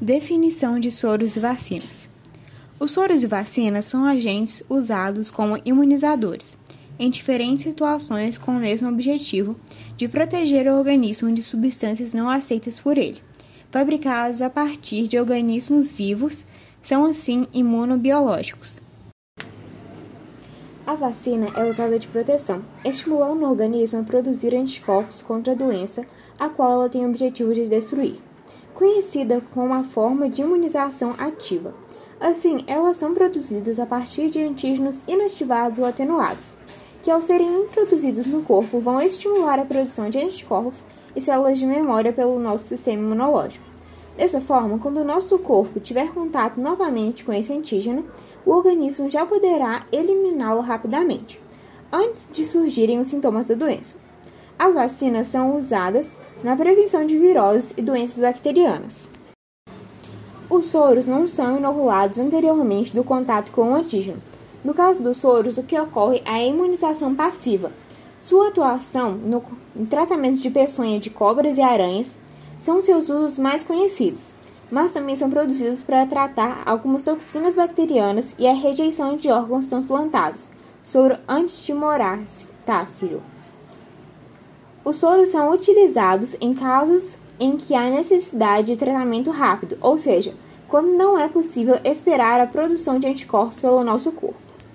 Definição de soros e vacinas. Os soros e vacinas são agentes usados como imunizadores em diferentes situações com o mesmo objetivo de proteger o organismo de substâncias não aceitas por ele, fabricados a partir de organismos vivos, são assim imunobiológicos. A vacina é usada de proteção, estimulando o organismo a produzir anticorpos contra a doença a qual ela tem o objetivo de destruir conhecida como a forma de imunização ativa. Assim, elas são produzidas a partir de antígenos inativados ou atenuados, que ao serem introduzidos no corpo vão estimular a produção de anticorpos e células de memória pelo nosso sistema imunológico. Dessa forma, quando o nosso corpo tiver contato novamente com esse antígeno, o organismo já poderá eliminá-lo rapidamente, antes de surgirem os sintomas da doença. As vacinas são usadas na prevenção de viroses e doenças bacterianas. Os soros não são inoculados anteriormente do contato com o antígeno. No caso dos soros, o que ocorre é a imunização passiva. Sua atuação no tratamento de peçonha de cobras e aranhas são seus usos mais conhecidos, mas também são produzidos para tratar algumas toxinas bacterianas e a rejeição de órgãos transplantados, soro antitumoráceo. Os soros são utilizados em casos em que há necessidade de tratamento rápido, ou seja, quando não é possível esperar a produção de anticorpos pelo nosso corpo.